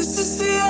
All eyes on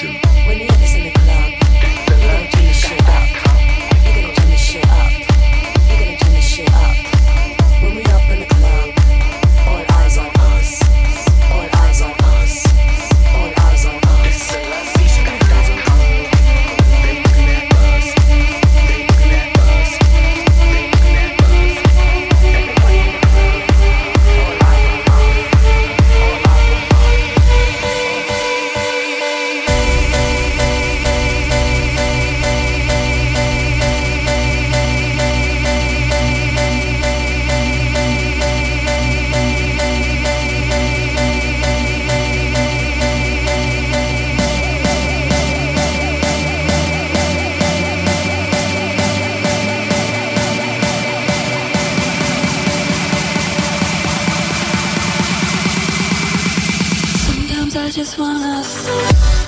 Bring I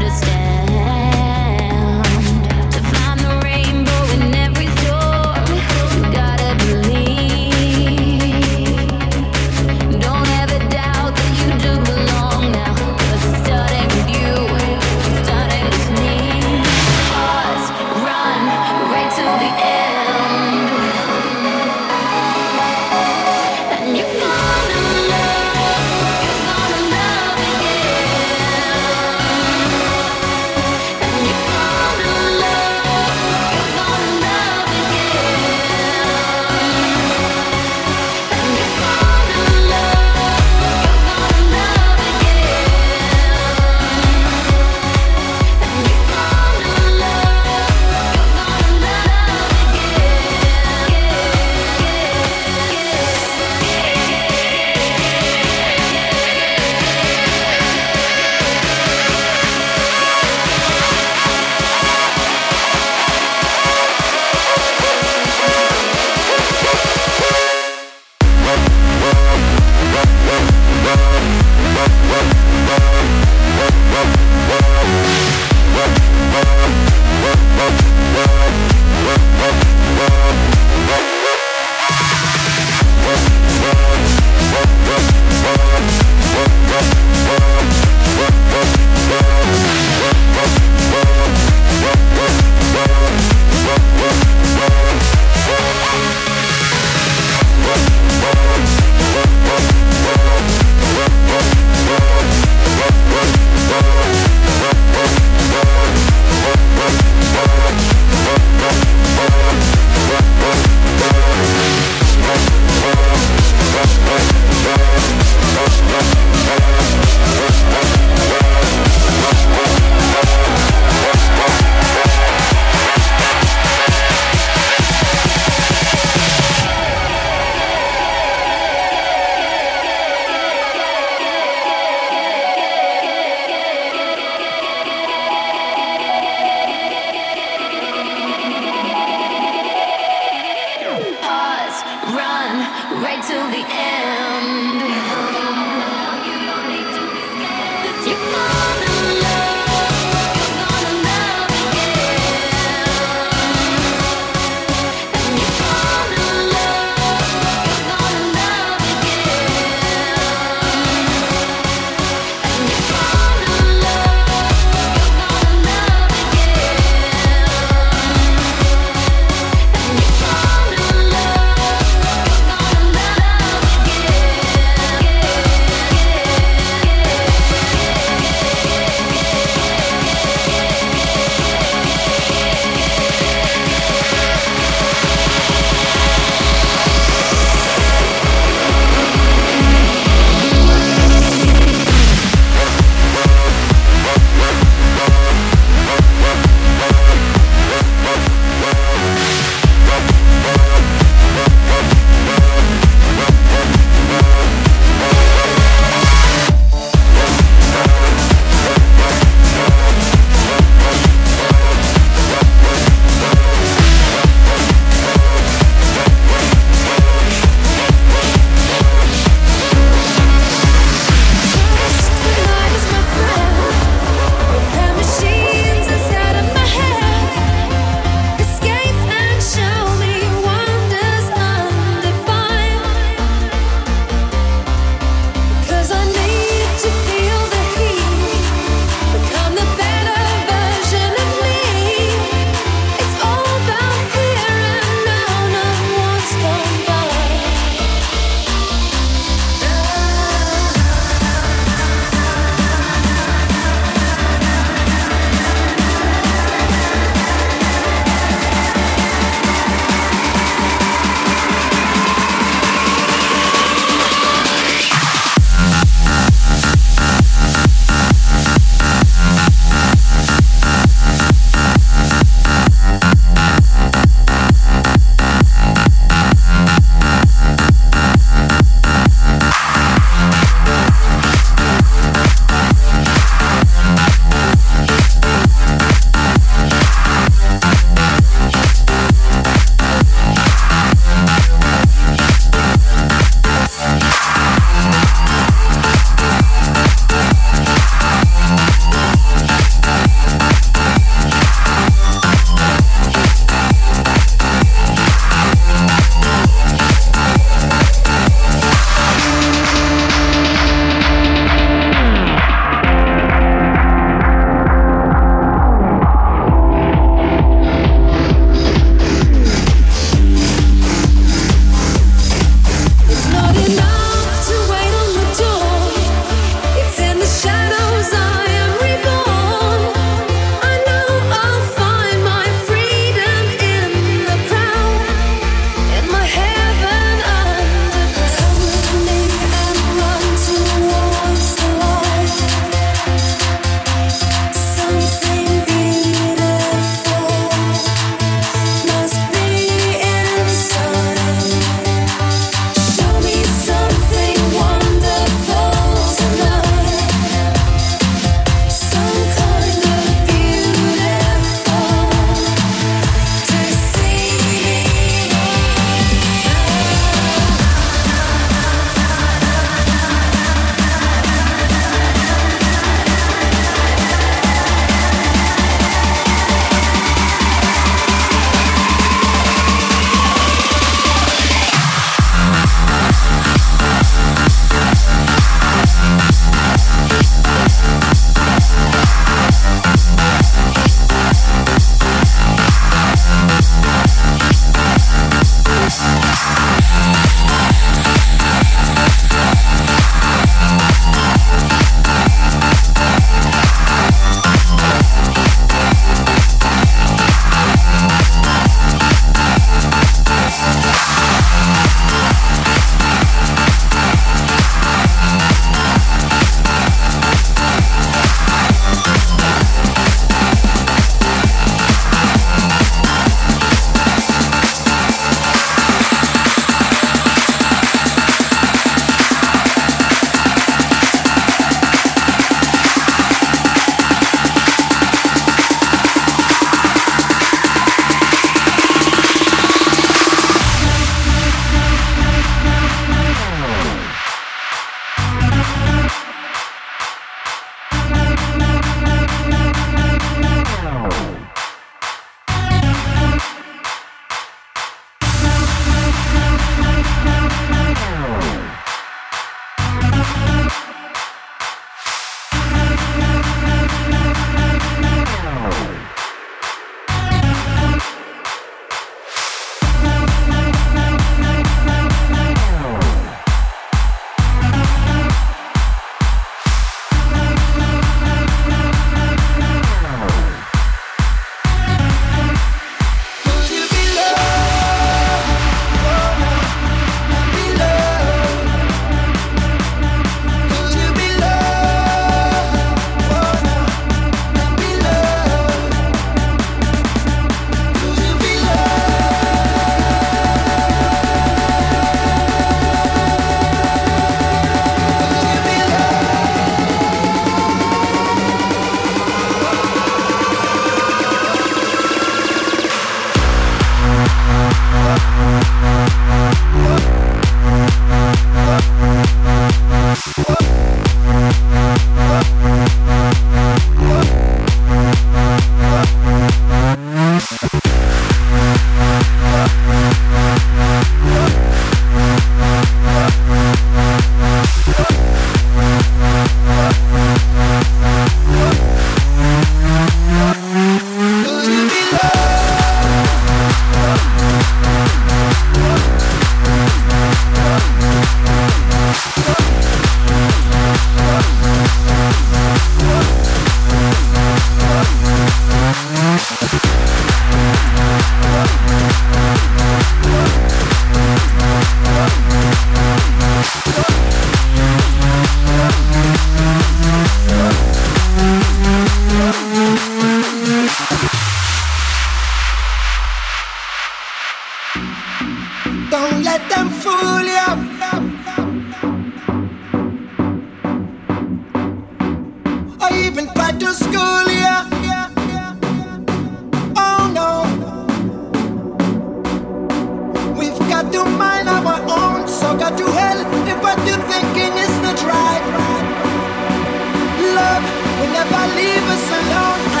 never leave us alone.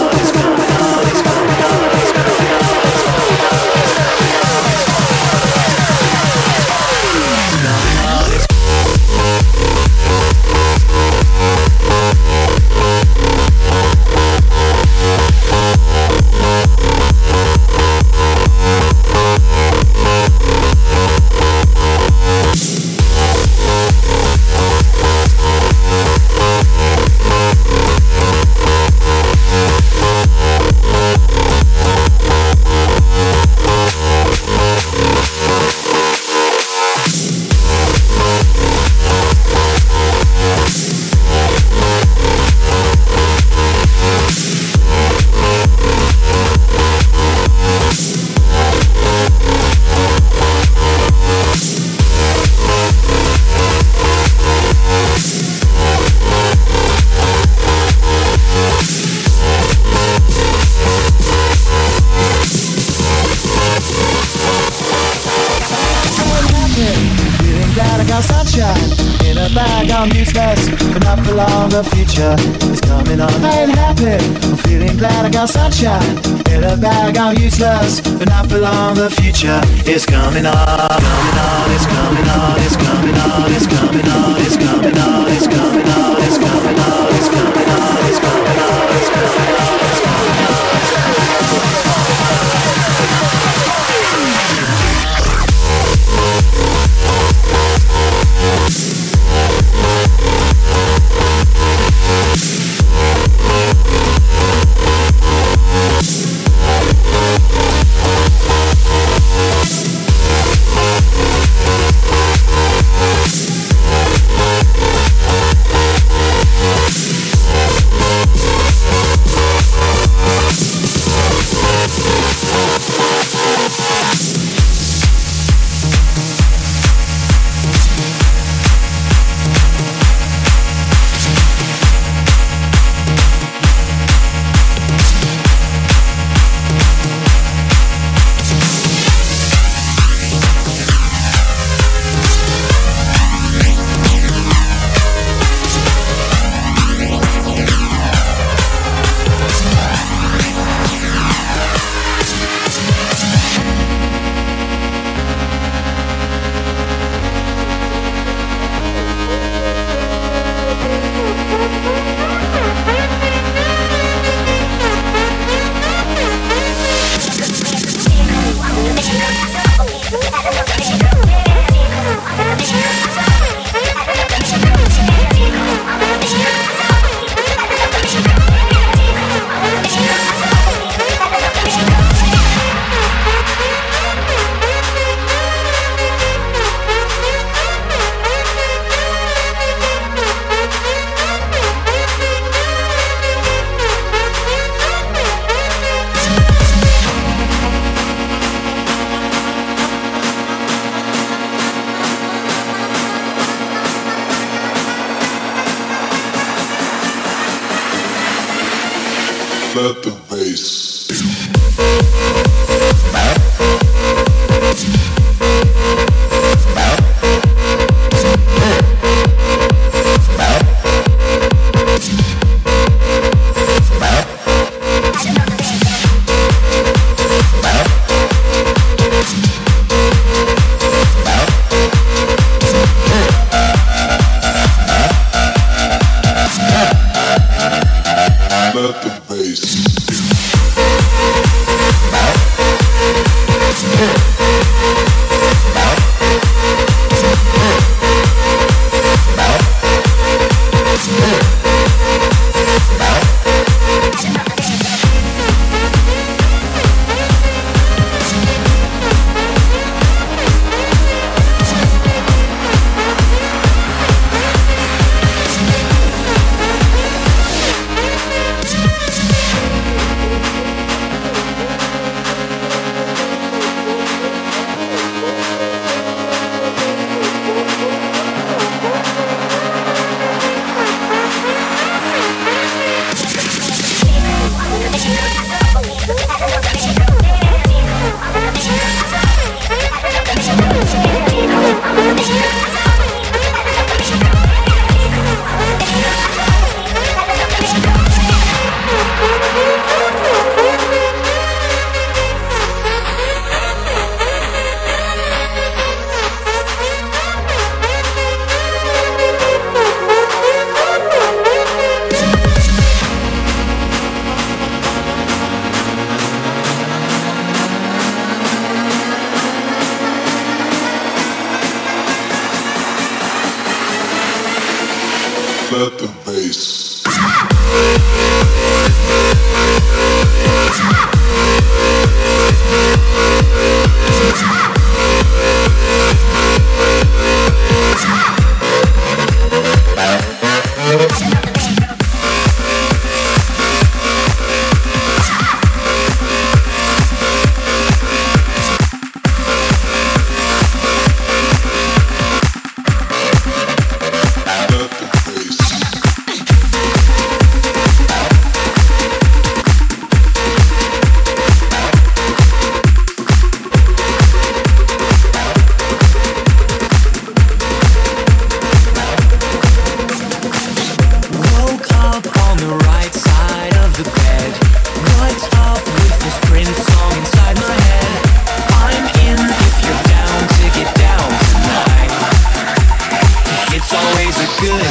good.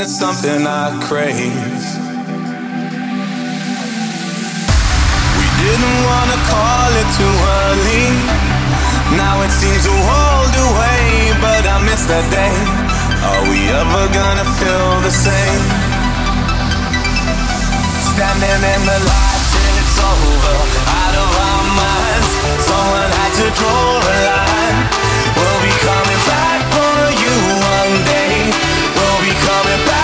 it's something I crave. We didn't wanna call it too early. Now it seems a world away, but I miss that day. Are we ever gonna feel the same? Standing in the light till it's over, out of our minds. Someone had to draw a line. coming back.